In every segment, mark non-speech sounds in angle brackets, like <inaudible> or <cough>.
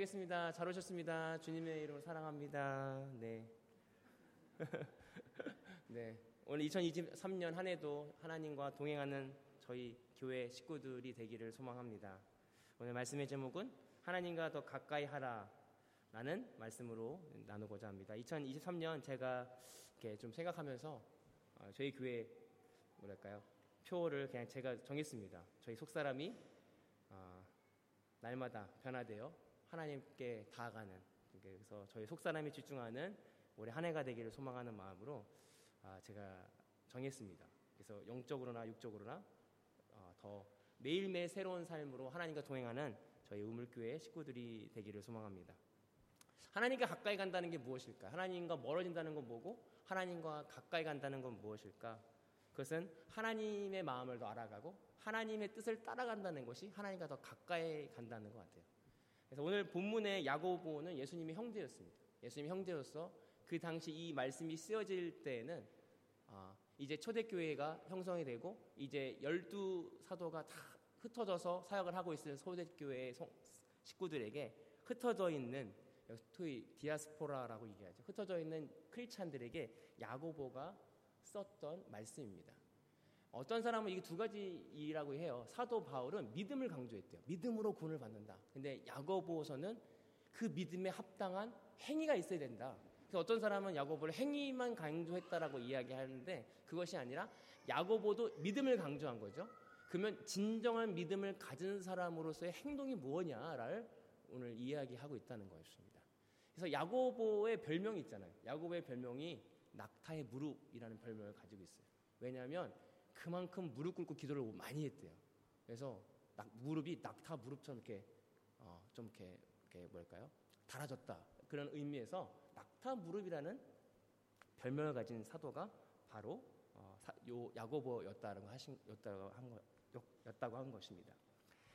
인사하겠습니다. 잘 오셨습니다. 주님의 이름으로 사랑합니다. 네. <laughs> 네. 오늘 2023년 한 해도 하나님과 동행하는 저희 교회 식구들이 되기를 소망합니다. 오늘 말씀의 제목은 하나님과 더 가까이 하라 라는 말씀으로 나누고자 합니다. 2023년 제가 이렇게 좀 생각하면서 어, 저희 교회 뭐랄까요 표를 그냥 제가 정했습니다. 저희 속 사람이 어, 날마다 변화되어 하나님께 다가가는 그래서 저희 속사람이 집중하는 올해 한 해가 되기를 소망하는 마음으로 아, 제가 정했습니다. 그래서 영적으로나 육적으로나 어, 더 매일매일 새로운 삶으로 하나님과 동행하는 저희 우물교회 식구들이 되기를 소망합니다. 하나님과 가까이 간다는 게 무엇일까? 하나님과 멀어진다는 건 뭐고? 하나님과 가까이 간다는 건 무엇일까? 그것은 하나님의 마음을 더 알아가고 하나님의 뜻을 따라간다는 것이 하나님과 더 가까이 간다는 것 같아요. 그래서 오늘 본문의 야고보는 예수님의 형제였습니다. 예수님의 형제로서 그 당시 이 말씀이 쓰여질 때에는 아, 이제 초대교회가 형성이 되고 이제 열두 사도가 다 흩어져서 사역을 하고 있는 초대교회 식구들에게 흩어져 있는 토이 디아스포라라고 얘기하죠. 흩어져 있는 크리스찬들에게 야고보가 썼던 말씀입니다. 어떤 사람은 이게 두 가지이라고 해요. 사도 바울은 믿음을 강조했대요. 믿음으로 구원을 받는다. 근데 야고보서는 그 믿음에 합당한 행위가 있어야 된다. 그래서 어떤 사람은 야고보를 행위만 강조했다라고 이야기하는데 그것이 아니라 야고보도 믿음을 강조한 거죠. 그러면 진정한 믿음을 가진 사람으로서의 행동이 무엇냐를 오늘 이야기하고 있다는 것입니다. 그래서 야고보의 별명이 있잖아요. 야고보의 별명이 낙타의 무릎이라는 별명을 가지고 있어요. 왜냐하면 그만큼 무릎 꿇고 기도를 많이 했대요. 그래서 낙, 무릎이 낙타 무릎처럼 이렇게 어, 좀 이렇게, 이렇게 뭘까요? 달아졌다 그런 의미에서 낙타 무릎이라는 별명을 가진 사도가 바로 어, 사, 요 야고보였다고 하신 였다고 한 거, 였다고 한 것입니다.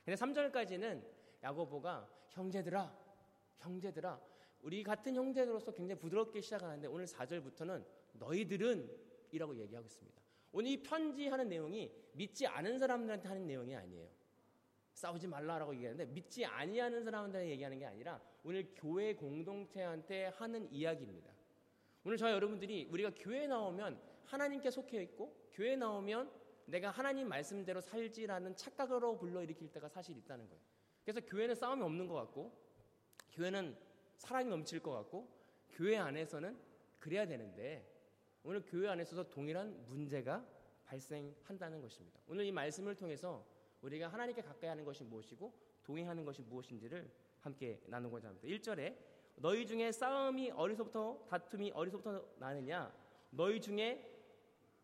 근데 3절까지는 야고보가 형제들아 형제들아 우리 같은 형제로서 굉장히 부드럽게 시작하는데 오늘 4절부터는 너희들은 이라고 얘기하고 있습니다. 오늘 이 편지하는 내용이 믿지 않은 사람들한테 하는 내용이 아니에요. 싸우지 말라라고 얘기하는데 믿지 아니하는 사람들한테 얘기하는 게 아니라 오늘 교회 공동체한테 하는 이야기입니다. 오늘 저희 여러분들이 우리가 교회 나오면 하나님께 속해 있고 교회 나오면 내가 하나님 말씀대로 살지라는 착각으로 불러일으킬 때가 사실 있다는 거예요. 그래서 교회는 싸움이 없는 것 같고 교회는 사랑이 넘칠 것 같고 교회 안에서는 그래야 되는데 오늘 교회 안에서도 동일한 문제가 발생한다는 것입니다. 오늘 이 말씀을 통해서 우리가 하나님께 가까이 하는 것이 무엇이고 동행하는 것이 무엇인지를 함께 나누고자 합니다. 1절에 너희 중에 싸움이 어디서부터 다툼이 어디서부터 나느냐 너희 중에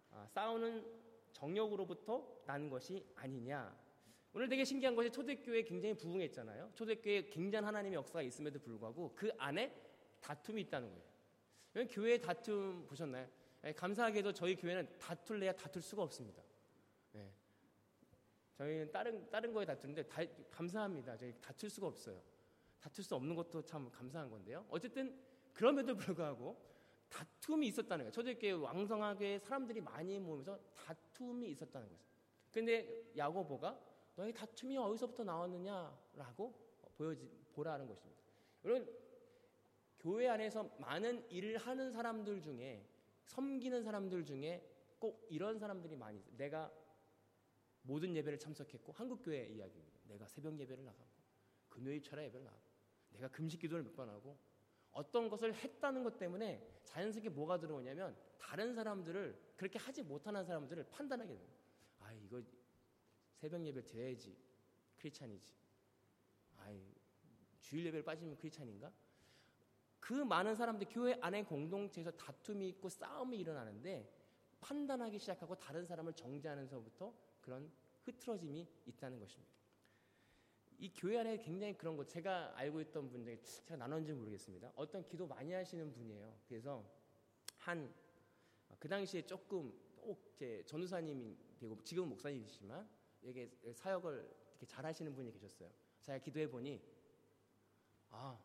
아, 싸우는 정력으로부터 나는 것이 아니냐 오늘 되게 신기한 것이 초대교회 굉장히 부흥했잖아요. 초대교회 굉장한 하나님의 역사가 있음에도 불구하고 그 안에 다툼이 있다는 거예요. 교회 다툼 보셨나요? 네, 감사하게도 저희 교회는 다툴래야 다툴 수가 없습니다. 네. 저희는 다른 다른 거에 다투는데 다, 감사합니다. 저희 다툴 수가 없어요. 다툴 수 없는 것도 참 감사한 건데요. 어쨌든 그럼에도 불구하고 다툼이 있었다는 거예요. 초대교회 왕성하게 사람들이 많이 모이면서 다툼이 있었다는 거예요. 근데 야고보가 너희 다툼이 어디서부터 나왔느냐라고 보여지 보라는 것입니다. 여러분 교회 안에서 많은 일을 하는 사람들 중에 섬기는 사람들 중에 꼭 이런 사람들이 많이 있어요. 내가 모든 예배를 참석했고 한국 교회 이야기입니다. 내가 새벽 예배를 나가고 금요일 철야 예배를 나가고 내가 금식 기도를 몇 번 하고 어떤 것을 했다는 것 때문에 자연스럽게 뭐가 들어오냐면 다른 사람들을 그렇게 하지 못하는 사람들을 판단하게 됩니다. 아 이거 새벽 예배 드려야지 크리스찬이지. 아이 주일 예배를 빠지면 크리스찬인가? 그 많은 사람들 교회 안에 공동체에서 다툼이 있고 싸움이 일어나는데 판단하기 시작하고 다른 사람을 정죄하면서부터 그런 흐트러짐이 있다는 것입니다. 이 교회 안에 굉장히 그런 거 제가 알고 있던 분 중에 제가 나눴는지 모르겠습니다. 어떤 기도 많이 하시는 분이에요. 그래서 한 그 당시에 조금 꼭제 전우사님이 되고 지금 목사님이시지만 여기 사역을 이렇게 잘 하시는 분이 계셨어요. 제가 기도해 보니 아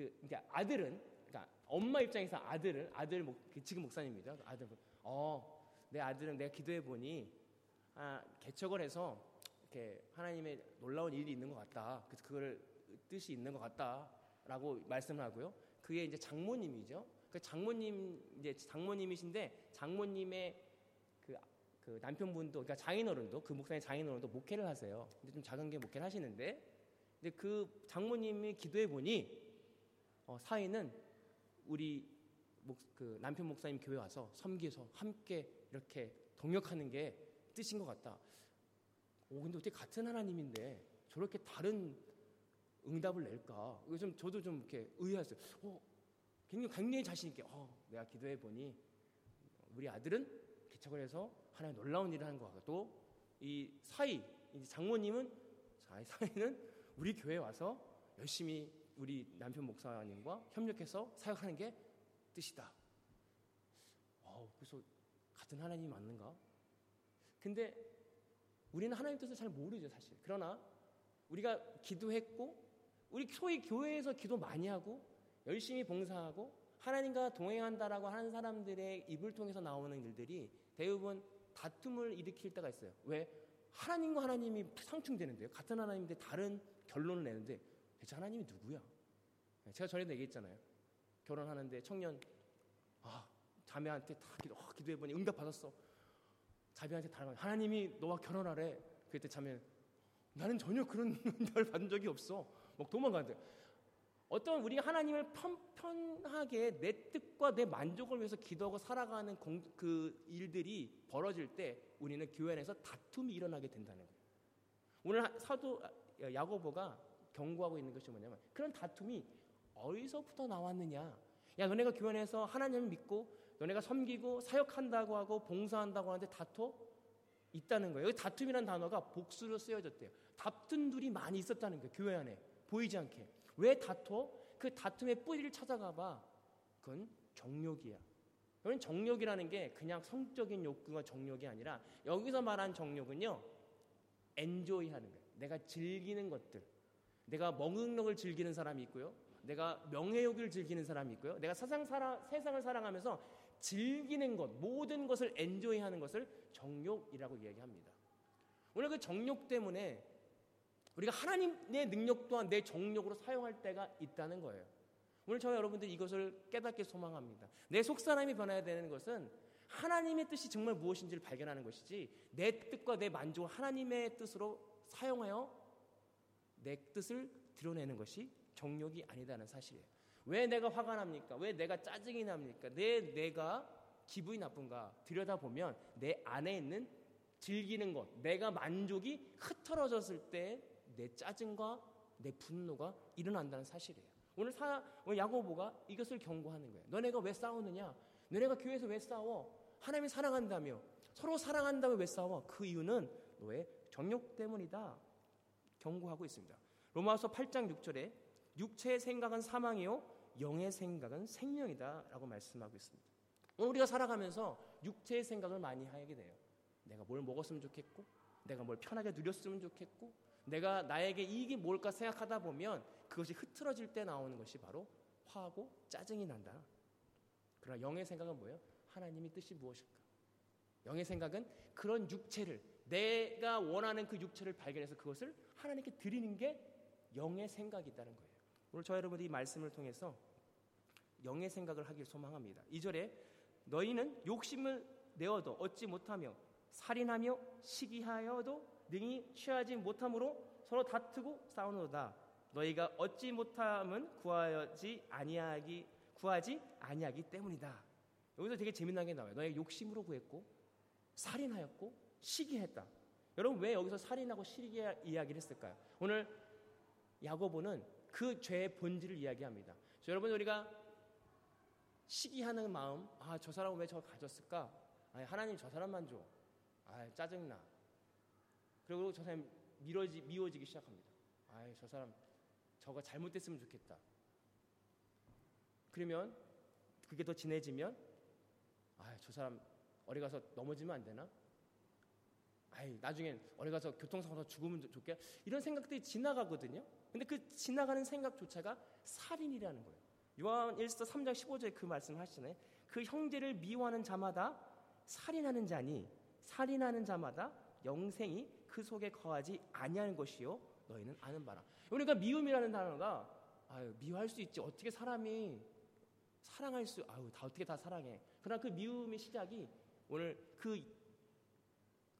그 그러니까 아들은 그러니까 엄마 입장에서 아들은 아들 목그 지금 목사님이죠. 아들 어 내 아들은 내가 기도해 보니 아 개척을 해서 이렇게 하나님의 놀라운 일이 있는 것 같다. 그래서 그걸 뜻이 있는 것 같다. 목사라고 말씀을 하고요. 그게 이제 장모님이죠. 그 장모님 이제 장모님이신데 장모님의 그, 그 남편분도 그러니까 장인어른도 그 목사님 장인어른도 목회를 하세요. 근데 좀 작은 게 목회를 하시는데 근데 그 장모님이 기도해 보니 어, 사위는 우리 목, 그 남편 목사님 교회 와서 섬기서 함께 이렇게 동역하는 게 뜻인 것 같다. 오 근데 어떻게 같은 하나님인데 저렇게 다른 응답을 낼까? 이거 좀 저도 좀 이렇게 의아했어요. 어, 굉장히 굉장히 자신 있게 어, 내가 기도해 보니 우리 아들은 개척을 해서 하나님 놀라운 일을 하는 것 같고 또이 사이 장모님은 자, 사이는 우리 교회 와서 열심히 우리 남편 목사님과 협력해서 사역하는 게 뜻이다. 어, 그래서 같은 하나님이 맞는가? 근데 우리는 하나님 뜻을 잘 모르죠, 사실. 그러나 우리가 기도했고 우리 소위 교회에서 기도 많이 하고 열심히 봉사하고 하나님과 동행한다라고 하는 사람들의 입을 통해서 나오는 일들이 대부분 다툼을 일으킬 때가 있어요. 왜? 하나님과 하나님이 상충되는데요. 같은 하나님인데 다른 결론을 내는데 대체 하나님이 누구야? 제가 전에도 얘기했잖아요. 결혼하는데 청년 아 자매한테 다 기도, 어, 기도해보니 응답 받았어. 자매한테 달아 하나님이 너와 결혼하래. 그때 자매 나는 전혀 그런 <laughs> 응답을 받은 적이 없어. 막 도망가는데 어떤 우리가 하나님을 편편하게 내 뜻과 내 만족을 위해서 기도하고 살아가는 공, 그 일들이 벌어질 때 우리는 교회 안에서 다툼이 일어나게 된다는 거예요. 오늘 사도 야고보가 경고하고 있는 것이 뭐냐면 그런 다툼이 어디서부터 나왔느냐? 야, 너네가 교회 안에서 하나님을 믿고 너네가 섬기고 사역한다고 하고 봉사한다고 하는데 다퉈 있다는 거예요. 다툼이라는 단어가 복수로 쓰여졌대요. 다툰 둘이 많이 있었다는 거예요. 교회 안에 보이지 않게. 왜 다퉈? 그 다툼의 뿌리를 찾아가 봐. 그건 정욕이야. 여러분 정욕이라는 게 그냥 성적인 욕구가 정욕이 아니라 여기서 말한 정욕은요. 엔조이 하는 거예요. 내가 즐기는 것들. 내가 걸 즐기는 사람이 있고요. 내가 명예욕을 즐기는 사람이 있고요. 내가 세상 사랑, 세상을 사랑하면서 즐기는 것, 모든 것을 엔조이하는 것을 정욕이라고 이야기합니다. 오늘 그 정욕 때문에 우리가 하나님의 능력 또한 내 정욕으로 사용할 때가 있다는 거예요. 오늘 저와 여러분들 이것을 깨닫게 소망합니다. 내 속사람이 변해야 되는 것은 하나님의 뜻이 정말 무엇인지를 발견하는 것이지 내 뜻과 내 만족을 하나님의 뜻으로 사용하여 내 뜻을 드러내는 것이 정욕이 아니다는 사실이에요. 왜 내가 화가 납니까? 왜 내가 짜증이 납니까? 내 내가 기분이 나쁜가? 들여다보면 내 안에 있는 즐기는 것, 내가 만족이 흐트러졌을 때 내 짜증과 내 분노가 일어난다는 사실이에요. 오늘 사, 오늘 야고보가 이것을 경고하는 거예요. 너네가 왜 싸우느냐? 너네가 교회에서 왜 싸워? 하나님이 사랑한다며 서로 사랑한다며 왜 싸워? 그 이유는 너의 정욕 때문이다. 경고하고 있습니다. 로마서 8장 6절에 육체의 생각은 사망이요 영의 생각은 생명이다라고 말씀하고 있습니다. 우리가 살아가면서 육체의 생각을 많이 하게 돼요. 내가 뭘 먹었으면 좋겠고, 내가 뭘 편하게 누렸으면 좋겠고, 내가 나에게 이익이 뭘까 생각하다 보면 그것이 흐트러질 때 나오는 것이 바로 화하고 짜증이 난다. 그러나 영의 생각은 뭐예요? 하나님의 뜻이 무엇일까? 영의 생각은 그런 육체를 내가 원하는 그 육체를 발견해서 그것을 하나님께 드리는 게 영의 생각이 있다는 거예요. 오늘 저 여러분들이 이 말씀을 통해서 영의 생각을 하길 소망합니다. 2절에 너희는 욕심을 내어도 얻지 못하며 살인하며 시기하여도 능히 취하지 못함으로 서로 다투고 싸우노다. 너희가 얻지 못함은 구하지 아니하기 구하지 아니하기 때문이다. 여기서 되게 재미나게 나와요. 너희 욕심으로 구했고 살인하였고 시기했다. 여러분 왜 여기서 살인하고 시기 이야기를 했을까요? 오늘 야고보는 그 죄의 본질을 이야기합니다. 여러분 우리가 시기하는 마음, 아 저 사람은 왜저 가졌을까? 아 하나님 저 사람만 줘. 아 짜증나. 그리고 저 사람 미워지, 미워지기 시작합니다. 아 저 사람 저거 잘못됐으면 좋겠다. 그러면 그게 더 진해지면 아 저 사람 어디 가서 넘어지면 안 되나? 아이 나중엔 어디 가서 교통사고로 죽으면 좋게 이런 생각들이 지나가거든요. 근데 그 지나가는 생각조차가 살인이라는 거예요. 요한 1서 3장 15절에 그 말씀을 하시네. 그 형제를 미워하는 자마다 살인하는 자니 살인하는 자마다 영생이 그 속에 거하지 아니하는 것이요 너희는 아는 바라. 그러니까 미움이라는 단어가 아유, 미워할 수 있지. 어떻게 사람이 사랑할 수, 아유, 다 어떻게 다 사랑해. 그러나 그 미움의 시작이 오늘 그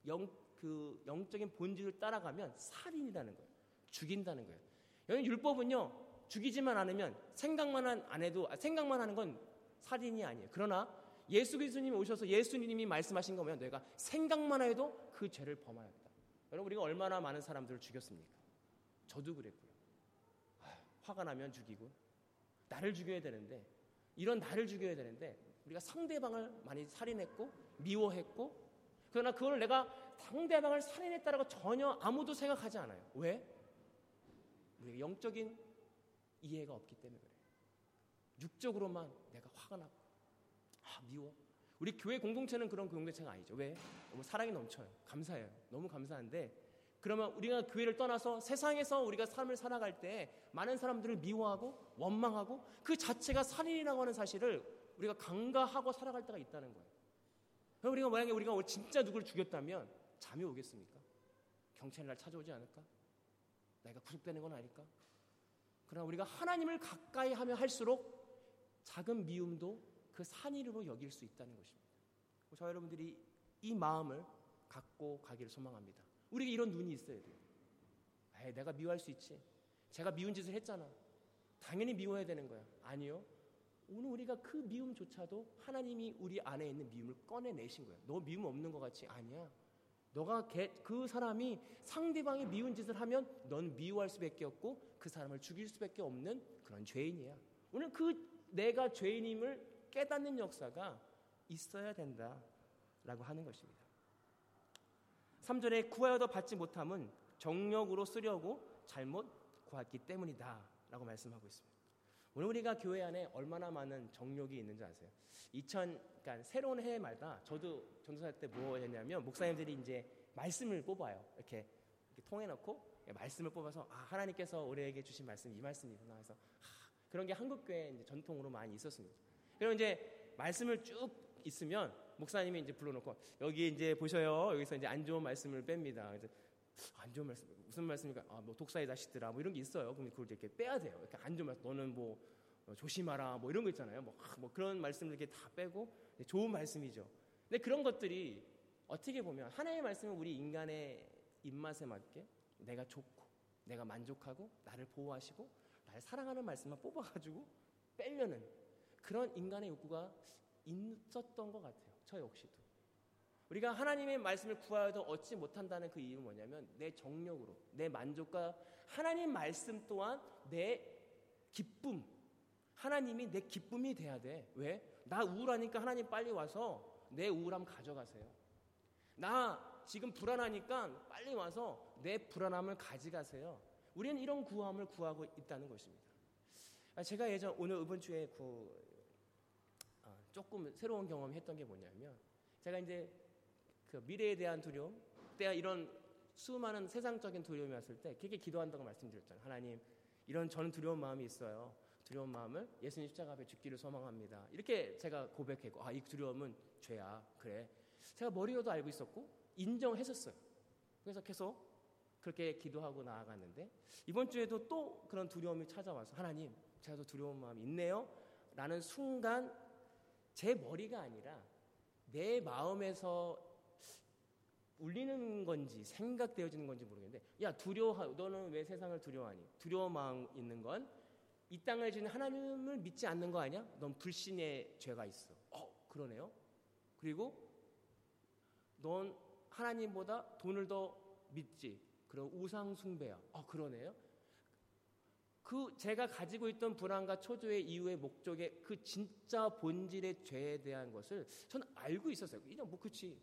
영, 그 영적인 본질을 따라가면 살인이라는 거예요. 죽인다는 거예요. 여기 율법은요, 죽이지만 않으면 생각만 안 해도, 아, 생각만 하는 건 살인이 아니에요. 그러나 예수 그리스도님이 오셔서 예수님이 말씀하신 거면 내가 생각만 해도 그 죄를 범하였다. 여러분, 우리가 얼마나 많은 사람들을 죽였습니까? 저도 그랬고요. 화가 나면 죽이고, 나를 죽여야 되는데, 이런 나를 죽여야 되는데, 우리가 상대방을 많이 살인했고, 미워했고, 그러나 그걸 내가 상대방을 살인했다라고 전혀 아무도 생각하지 않아요. 왜? 우리가 영적인 이해가 없기 때문에 그래요. 육적으로만 내가 화가 나고, 아, 미워. 우리 교회 공동체는 그런 공동체가 아니죠. 왜? 너무 사랑이 넘쳐요. 감사해요. 너무 감사한데, 그러면 우리가 교회를 떠나서 세상에서 우리가 삶을 살아갈 때 많은 사람들을 미워하고 원망하고 그 자체가 살인이라고 하는 사실을 우리가 강가하고 살아갈 때가 있다는 거예요. 그럼 우리가 만약에 우리가 진짜 누굴 죽였다면 잠이 오겠습니까? 경찰이 날 찾아오지 않을까? 내가 구속되는 건 아닐까? 그러나 우리가 하나님을 가까이 하면 할수록 작은 미움도 그 산이로 여길 수 있다는 것입니다. 저 여러분들이 이 마음을 갖고 가기를 소망합니다. 우리가 이런 눈이 있어야 돼요. 에이, 내가 미워할 수 있지. 제가 미운 짓을 했잖아. 당연히 미워해야 되는 거야. 아니요. 오늘 우리가 그 미움조차도 하나님이 우리 안에 있는 미움을 꺼내내신 거예요. 너 미움 없는 것 같지? 아니야. 너가 그 사람이 상대방이 미운 짓을 하면 넌 미워할 수밖에 없고 그 사람을 죽일 수밖에 없는 그런 죄인이야. 오늘 그 내가 죄인임을 깨닫는 역사가 있어야 된다라고 하는 것입니다. 3절에 구하여도 받지 못함은 정력으로 쓰려고 잘못 구했기 때문이다 라고 말씀하고 있습니다. 오늘 우리가 교회 안에 얼마나 많은 정력이 있는지 아세요? 2000, 그러니까 새로운 해마다 저도 전도사 때 뭐 했냐면 목사님들이 이제 말씀을 뽑아요. 이렇게, 이렇게 통해놓고 말씀을 뽑아서 아, 하나님께서 우리에게 주신 말씀 이 말씀이구나 해서 아, 그런 게 한국교회 이제 전통으로 많이 있었습니다. 그리고 이제 말씀을 쭉 있으면 목사님이 이제 불러놓고 여기 이제 보셔요. 여기서 이제 안 좋은 말씀을 뺍니다. 안 좋은 말씀 무슨 말씀입니까? 아, 뭐 독사의 자식들아 뭐 이런 게 있어요. 그럼 그걸 이렇게 빼야 돼요. 이렇게 안 좋은 말씀 너는 뭐 어, 조심하라 뭐 이런 거 있잖아요. 뭐, 뭐 그런 말씀을 이렇게 다 빼고 좋은 말씀이죠. 근데 그런 것들이 어떻게 보면 하나님의 말씀은 우리 인간의 입맛에 맞게 내가 좋고 내가 만족하고 나를 보호하시고 나를 사랑하는 말씀만 뽑아가지고 빼려는 그런 인간의 욕구가 있었던 것 같아요. 저 역시도. 우리가 하나님의 말씀을 구하여도 얻지 못한다는 그 이유는 뭐냐면 내 정력으로, 내 만족과 하나님 말씀 또한 내 기쁨, 하나님이 내 기쁨이 돼야 돼. 왜? 나 우울하니까 하나님 빨리 와서 내 우울함 가져가세요. 나 지금 불안하니까 빨리 와서 내 불안함을 가져가세요. 우리는 이런 구함을 구하고 있다는 것입니다. 아, 제가 예전 오늘 이번 주에 그 조금 새로운 경험을 했던 게 뭐냐면 제가 이제 그 미래에 대한 두려움, 때가 이런 수많은 세상적인 두려움이 왔을 때 그렇게 기도한다고 말씀드렸잖아요. 하나님, 이런 저는 두려운 마음이 있어요. 두려운 마음을 예수님 십자가 앞에 죽기를 소망합니다. 이렇게 제가 고백했고, 아, 이 두려움은 죄야. 그래. 제가 머리로도 알고 있었고, 인정했었어요. 그래서 계속 그렇게 기도하고 나아갔는데, 이번 주에도 또 그런 두려움이 찾아와서, 하나님, 제가 더 두려운 마음이 있네요. 라는 순간 제 머리가 아니라 내 마음에서 울리는 건지 생각되어지는 건지 모르겠는데 야 두려워 너는 왜 세상을 두려워하니 두려워 마음 있는 건 이 땅을 지는 하나님을 믿지 않는 거 아니야? 넌 불신의 죄가 있어. 어 그러네요. 그리고 넌 하나님보다 돈을 더 믿지. 그럼 우상 숭배야. 어 그러네요. 그 제가 가지고 있던 불안과 초조의 이유의 목적의 그 진짜 본질의 죄에 대한 것을 저는 알고 있었어요. 그냥 뭐 그치.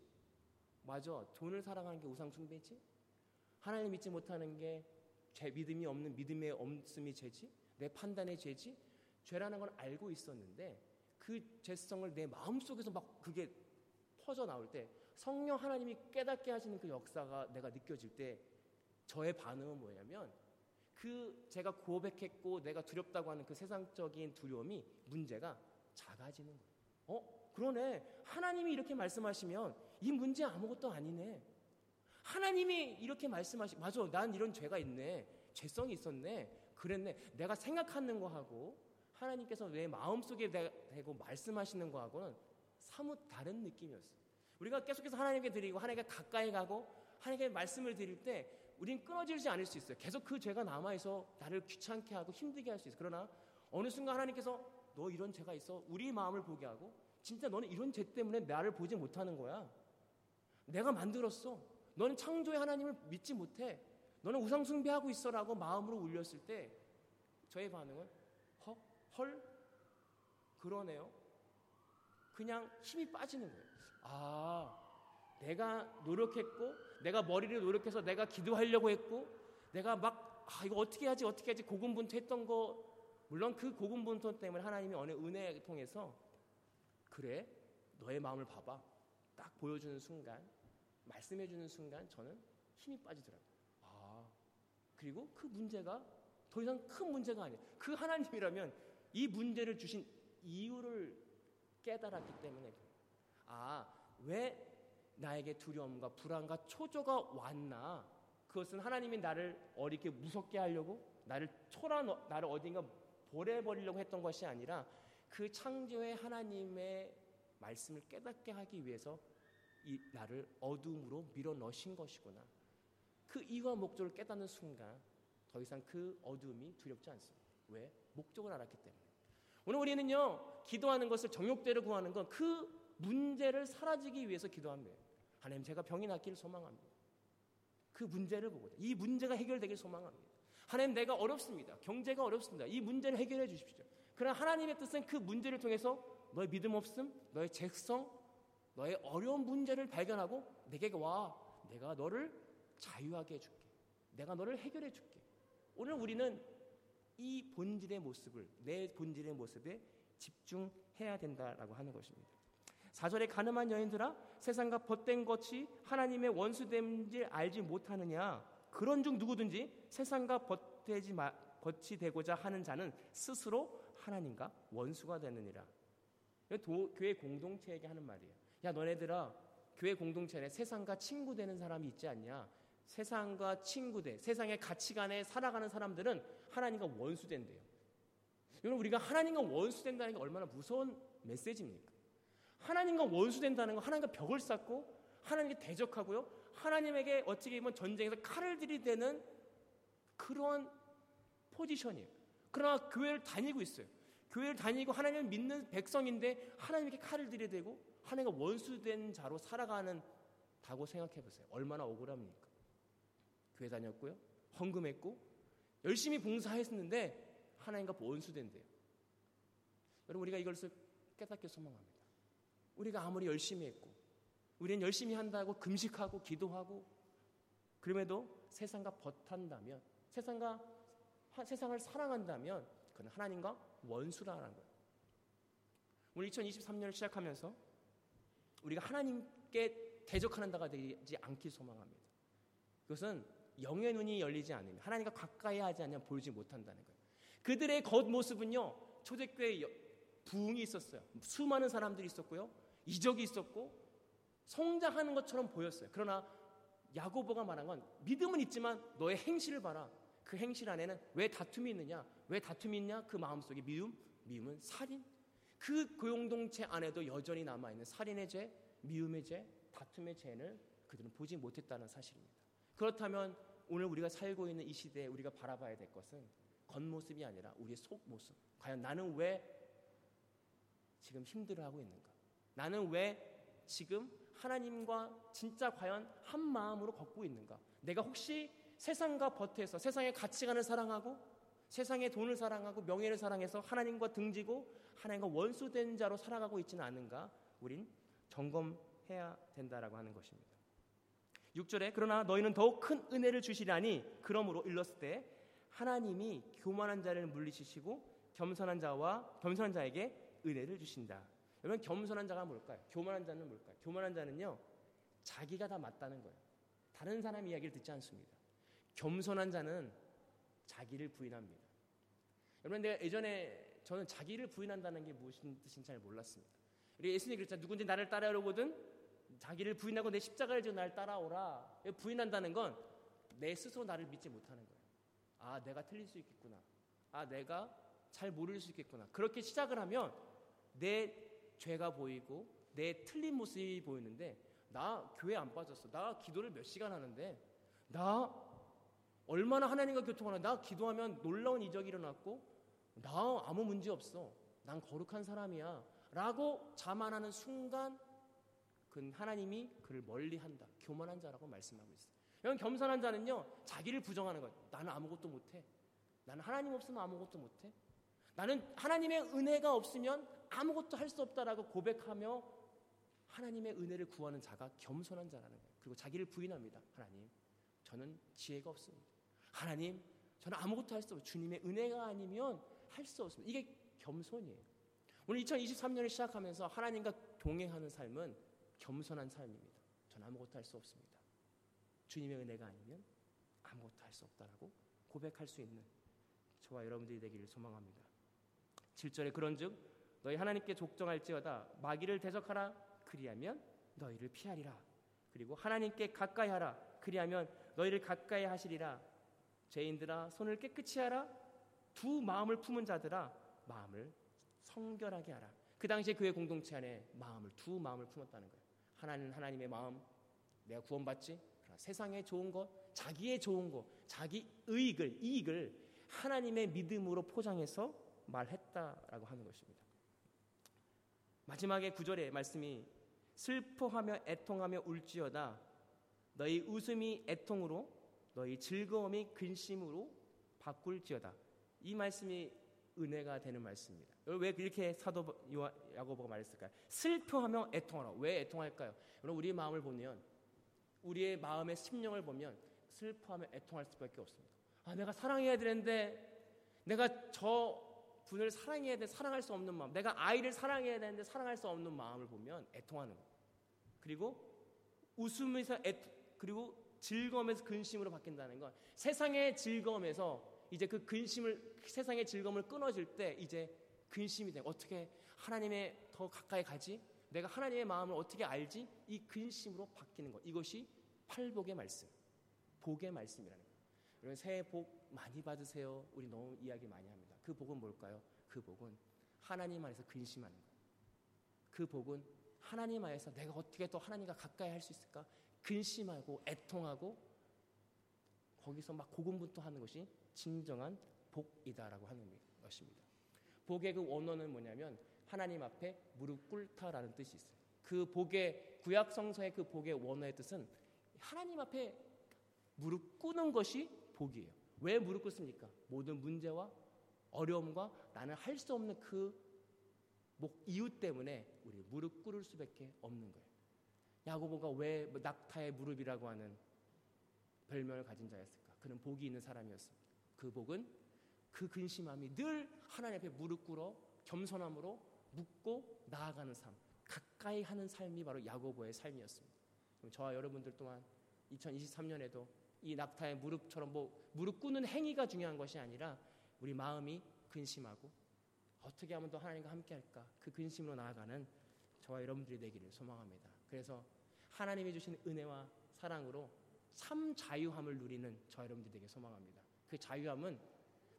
맞아. 돈을 사랑하는 게 우상 숭배지? 하나님 믿지 못하는 게제 믿음이 없는 믿음의 없음이 죄지? 내 판단의 죄지? 죄라는 걸 알고 있었는데 그 죄성을 내 마음속에서 막 그게 퍼져 나올 때 성령 하나님이 깨닫게 하시는 그 역사가 내가 느껴질 때 저의 반응은 뭐냐면 그 제가 고백했고 내가 두렵다고 하는 그 세상적인 두려움이 문제가 작아지는 거예요. 어? 그러네. 하나님이 이렇게 말씀하시면 이 문제 아무것도 아니네. 하나님이 이렇게 말씀하시, 맞아. 난 이런 죄가 있네. 죄성이 있었네. 그랬네. 내가 생각하는 거하고 하나님께서 내 마음속에 대고 말씀하시는 거하고는 사뭇 다른 느낌이었어요. 우리가 계속해서 하나님께 드리고 하나님께 가까이 가고 하나님께 말씀을 드릴 때 우린 끊어지지 않을 수 있어요. 계속 그 죄가 남아있어 나를 귀찮게 하고 힘들게 할 수 있어요. 그러나 어느 순간 하나님께서 너 이런 죄가 있어. 우리 마음을 보게 하고 진짜 너는 이런 죄 때문에 나를 보지 못하는 거야. 내가 만들었어. 너는 창조의 하나님을 믿지 못해. 너는 우상숭배하고 있어라고 마음으로 울렸을 때 저의 반응은 허? 헐? 그러네요. 그냥 힘이 빠지는 거예요. 아, 내가 노력했고, 내가 머리를 노력해서 내가 기도하려고 했고, 내가 막, 아, 이거 어떻게 하지, 어떻게 하지, 고군분투했던 거, 물론 그 고군분투 때문에 하나님이 어느 은혜를 통해서, 그래, 너의 마음을 봐봐. 딱 보여주는 순간, 말씀해 주는 순간, 저는 힘이 빠지더라고요. 아, 그리고 그 문제가 더 이상 큰 문제가 아니에요. 그 하나님이라면 이 문제를 주신 이유를 깨달았기 때문에, 아, 왜 나에게 두려움과 불안과 초조가 왔나? 그것은 하나님이 나를 어리게 무섭게 하려고 나를 초라 나를 어딘가 보내버리려고 했던 것이 아니라 그 창조의 하나님의 말씀을 깨닫게 하기 위해서 이 나를 어둠으로 밀어 넣으신 것이구나. 그 이유와 목적을 깨닫는 순간 더 이상 그 어둠이 두렵지 않습니다. 왜? 목적을 알았기 때문에. 오늘 우리는요, 기도하는 것을 정욕대로 구하는 건 그 문제를 사라지기 위해서 기도합니다. 하나님 제가 병이 낫기를 소망합니다. 그 문제를 보고 이 문제가 해결되길 소망합니다. 하나님 내가 어렵습니다. 경제가 어렵습니다. 이 문제를 해결해 주십시오. 그러나 하나님의 뜻은 그 문제를 통해서 너의 믿음 없음, 너의 죄성, 너의 어려운 문제를 발견하고 내게 와. 내가 너를 자유하게 해줄게. 내가 너를 해결해 줄게. 오늘 우리는 이 본질의 모습을, 내 본질의 모습에 집중해야 된다라고 하는 것입니다. 4절에 가늠한 여인들아 세상과 벗된 것이 하나님의 원수됨인지 알지 못하느냐 그런 중 누구든지 세상과 벗되지 마, 벗이 되고자 하는 자는 스스로 하나님과 원수가 되느니라. 도, 교회 공동체에게 하는 말이에요. 야 너네들아 교회 공동체에 세상과 친구 되는 사람이 있지 않냐? 세상과 친구 돼 세상의 가치관에 살아가는 사람들은 하나님과 원수 된대요. 여러분 우리가 하나님과 원수 된다는 게 얼마나 무서운 메시지입니까? 하나님과 원수 된다는 건 하나님과 벽을 쌓고 하나님께 대적하고요. 하나님에게 어떻게 보면 전쟁에서 칼을 들이대는 그런 포지션이에요. 그러나 교회를 다니고 있어요. 교회를 다니고 하나님을 믿는 백성인데 하나님에게 칼을 들이대고 하나님과 원수된 자로 살아가는 다고 생각해 보세요. 얼마나 억울합니까? 교회 다녔고요. 헌금했고 열심히 봉사했는데 하나님과 원수된대요. 여러분 우리가 이것을 깨닫게 소망합니다. 우리가 아무리 열심히 했고 우리는 열심히 한다고 금식하고 기도하고 그럼에도 세상과 버탄다면 세상과 세상을 사랑한다면 그는 하나님과 원수라는 거예요. 우리 2023년을 시작하면서 우리가 하나님께 대적하는 자가 되지 않길 소망합니다. 그것은 영의 눈이 열리지 않으면 하나님과 가까이 하지 않으면 보지 못한다는 거예요. 그들의 겉모습은요 초대교회 부흥이 있었어요. 수많은 사람들이 있었고요. 이적이 있었고 성장하는 것처럼 보였어요. 그러나 야고보가 말한 건 믿음은 있지만 너의 행실을 봐라. 그 행실 안에는 왜 다툼이 있느냐? 왜 다툼이 있냐? 그 마음속에 미움, 미움은 살인. 그 고용동체 안에도 여전히 남아 있는 살인의 죄, 미움의 죄, 다툼의 죄를 그들은 보지 못했다는 사실입니다. 그렇다면 오늘 우리가 살고 있는 이 시대에 우리가 바라봐야 될 것은 겉모습이 아니라 우리의 속모습. 과연 나는 왜 지금 힘들어하고 있는가? 나는 왜 지금 하나님과 진짜 과연 한 마음으로 걷고 있는가? 내가 혹시 세상과 버텨서 세상의 가치관을 사랑하고 세상의 돈을 사랑하고 명예를 사랑해서 하나님과 등지고 하나님과 원수된 자로 살아가고 있지는 않은가? 우린 점검해야 된다라고 하는 것입니다. 6절에 그러나 너희는 더욱 큰 은혜를 주시라니 그러므로 일렀을 때 하나님이 교만한 자를 물리치시고 겸손한 자와 겸손한 자에게 은혜를 주신다. 여러분 겸손한 자가 뭘까요? 교만한 자는 뭘까요? 교만한 자는요 자기가 다 맞다는 거예요. 다른 사람 이야기를 듣지 않습니다. 겸손한 자는 자기를 부인합니다. 여러분 내가 예전에 저는 자기를 부인한다는 게 무슨 뜻인지 잘 몰랐습니다. 우리 예수님이 그랬잖아요. 누군지 나를 따라오거든 자기를 부인하고 내 십자가를 지고 나를 따라오라. 부인한다는 건 내 스스로 나를 믿지 못하는 거예요. 아, 내가 틀릴 수 있겠구나. 아, 내가 잘 모를 수 있겠구나. 그렇게 시작을 하면 내 죄가 보이고 내 틀린 모습이 보이는데 나 교회 안 빠졌어. 나 기도를 몇 시간 하는데 나 얼마나 하나님과 교통하나 나 기도하면 놀라운 이적이 일어났고 나 아무 문제 없어. 난 거룩한 사람이야. 라고 자만하는 순간 그 하나님이 그를 멀리 한다. 교만한 자라고 말씀하고 있어요. 여러분 겸손한 자는요 자기를 부정하는 거예요. 나는 아무것도 못해. 나는 하나님 없으면 아무것도 못해. 나는 하나님의 은혜가 없으면 아무것도 할 수 없다라고 고백하며 하나님의 은혜를 구하는 자가 겸손한 자라는 거예요. 그리고 자기를 부인합니다. 하나님, 저는 지혜가 없습니다. 하나님, 저는 아무것도 할 수 없어요. 주님의 은혜가 아니면 할 수 없습니다. 이게 겸손이에요. 오늘 2023년을 시작하면서 하나님과 동행하는 삶은 겸손한 삶입니다. 저는 아무것도 할 수 없습니다. 주님의 은혜가 아니면 아무것도 할 수 없다라고 고백할 수 있는 저와 여러분들이 되기를 소망합니다. 7절에 그런즉 너희 하나님께 족정할지어다 마귀를 대적하라 그리하면 너희를 피하리라. 그리고 하나님께 가까이 하라 그리하면 너희를 가까이 하시리라. 죄인들아 손을 깨끗이 하라. 두 마음을 품은 자들아 마음을 성결하게 하라. 그 당시에 그의 공동체 안에 마음을 두 마음을 품었다는 거예요. 하나는 하나님의 마음, 내가 구원받지. 세상에 좋은 것, 자기의 좋은 것, 자기 의익을 이익을 하나님의 믿음으로 포장해서 말했다라고 하는 것입니다. 마지막에 구절의 말씀이 슬퍼하며 애통하며 울지어다 너희 웃음이 애통으로 너희 즐거움이 근심으로 바꿀지어다. 이 말씀이 은혜가 되는 말씀입니다. 왜 이렇게 사도 야고보가 말했을까요? 슬퍼하며 애통하라. 왜 애통할까요? 여러분 우리의 마음을 보면 우리의 마음의 심령을 보면 슬퍼하며 애통할 수밖에 없습니다. 아 내가 사랑해야 되는데 내가 저 분을 사랑해야 되는데 사랑할 수 없는 마음, 내가 아이를 사랑해야 되는데 사랑할 수 없는 마음을 보면 애통하는 거예요. 그리고 웃음에서 애, 그리고 즐거움에서 근심으로 바뀐다는 건 세상의 즐거움에서 이제 그 근심을 세상의 즐거움을 끊어질 때 이제 근심이 돼. 어떻게 하나님의 더 가까이 가지? 내가 하나님의 마음을 어떻게 알지? 이 근심으로 바뀌는 것. 이것이 팔복의 말씀, 복의 말씀이라는 거예요. 여러분 새해 복 많이 받으세요. 우리 너무 이야기 많이 합니다. 그 복은 뭘까요? 그 복은 하나님 안에서 근심하는 거예요. 그 복은 하나님 안에서 내가 어떻게 또 하나님과 가까이 할 수 있을까? 근심하고 애통하고 거기서 막 고군분투하는 것이 진정한 복이다라고 하는 것입니다. 복의 그 원어는 뭐냐면 하나님 앞에 무릎 꿇다라는 뜻이 있어요. 그 복의 구약 성서의 그 복의 원어의 뜻은 하나님 앞에 무릎 꿇는 것이 복이에요. 왜 무릎 꿇습니까? 모든 문제와 어려움과 나는 할 수 없는 그 이유 때문에 우리 무릎 꿇을 수밖에 없는 거예요. 야고보가 왜뭐 낙타의 무릎이라고 하는 별명을 가진 자였을까? 그는 복이 있는 사람이었습니다. 그 복은 그 근심함이 늘 하나님 앞에 무릎 꿇어 겸손함으로 묻고 나아가는 삶, 가까이 하는 삶이 바로 야고보의 삶이었습니다. 저와 여러분들 또한 2023년에도 이 낙타의 무릎처럼 뭐 무릎 꿇는 행위가 중요한 것이 아니라 우리 마음이 근심하고 어떻게 하면 더 하나님과 함께 할까 그 근심으로 나아가는 저와 여러분들이 되기를 소망합니다. 그래서 하나님이 주신 은혜와 사랑으로 참 자유함을 누리는 저 여러분들이 되게 소망합니다. 그 자유함은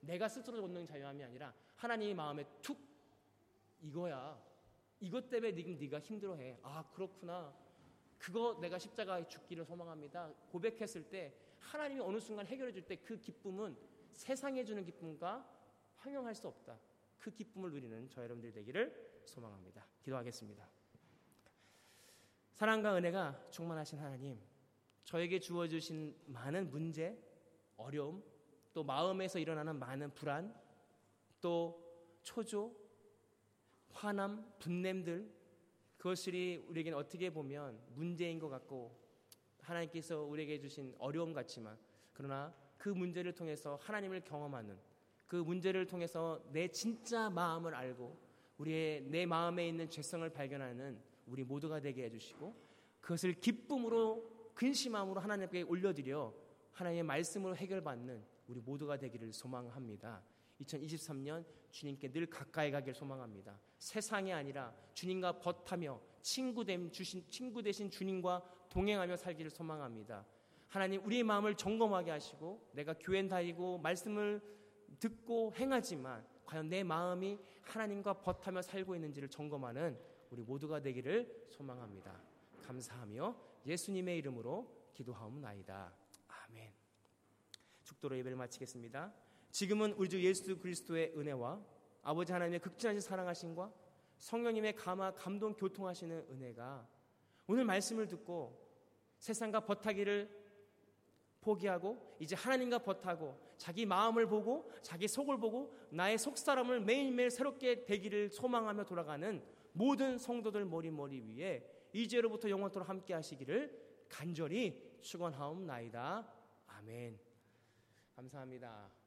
내가 스스로 얻는 자유함이 아니라 하나님의 마음에 툭 이거야. 이것 때문에 네가 힘들어해. 아 그렇구나. 그거 내가 십자가에 죽기를 소망합니다. 고백했을 때 하나님이 어느 순간 해결해 줄 때 그 기쁨은 세상에 주는 기쁨과 황영할 수 없다. 그 기쁨을 누리는 저 여러분들 되기를 소망합니다. 기도하겠습니다. 사랑과 은혜가 충만하신 하나님, 저에게 주어주신 많은 문제, 어려움, 또 마음에서 일어나는 많은 불안, 또 초조, 화남, 분냄들, 그것들이 우리에게는 어떻게 보면 문제인 것 같고 하나님께서 우리에게 주신 어려움 같지만 그러나 그 문제를 통해서 하나님을 경험하는 그 문제를 통해서 내 진짜 마음을 알고 우리의 내 마음에 있는 죄성을 발견하는 우리 모두가 되게 해주시고 그것을 기쁨으로 근심함으로 하나님께 올려드려 하나님의 말씀으로 해결받는 우리 모두가 되기를 소망합니다. 2023년 주님께 늘 가까이 가길 소망합니다. 세상이 아니라 주님과 벗하며 친구 된 주신 친구 되신 주님과 동행하며 살기를 소망합니다. 하나님 우리의 마음을 점검하게 하시고 내가 교회 다니고 말씀을 듣고 행하지만 과연 내 마음이 하나님과 버타며 살고 있는지를 점검하는 우리 모두가 되기를 소망합니다. 감사하며 예수님의 이름으로 기도하옵나이다. 아멘. 축도로 예배를 마치겠습니다. 지금은 우리 주 예수 그리스도의 은혜와 아버지 하나님의 극진하신 사랑하심과 성령님의 감화 감동 교통하시는 은혜가 오늘 말씀을 듣고 세상과 버타기를 포기하고 이제 하나님과 버타고 자기 마음을 보고 자기 속을 보고 나의 속사람을 매일매일 새롭게 되기를 소망하며 돌아가는 모든 성도들 머리 머리 위에 이제로부터 영원토록 함께 하시기를 간절히 축원하옵나이다. 아멘. 감사합니다.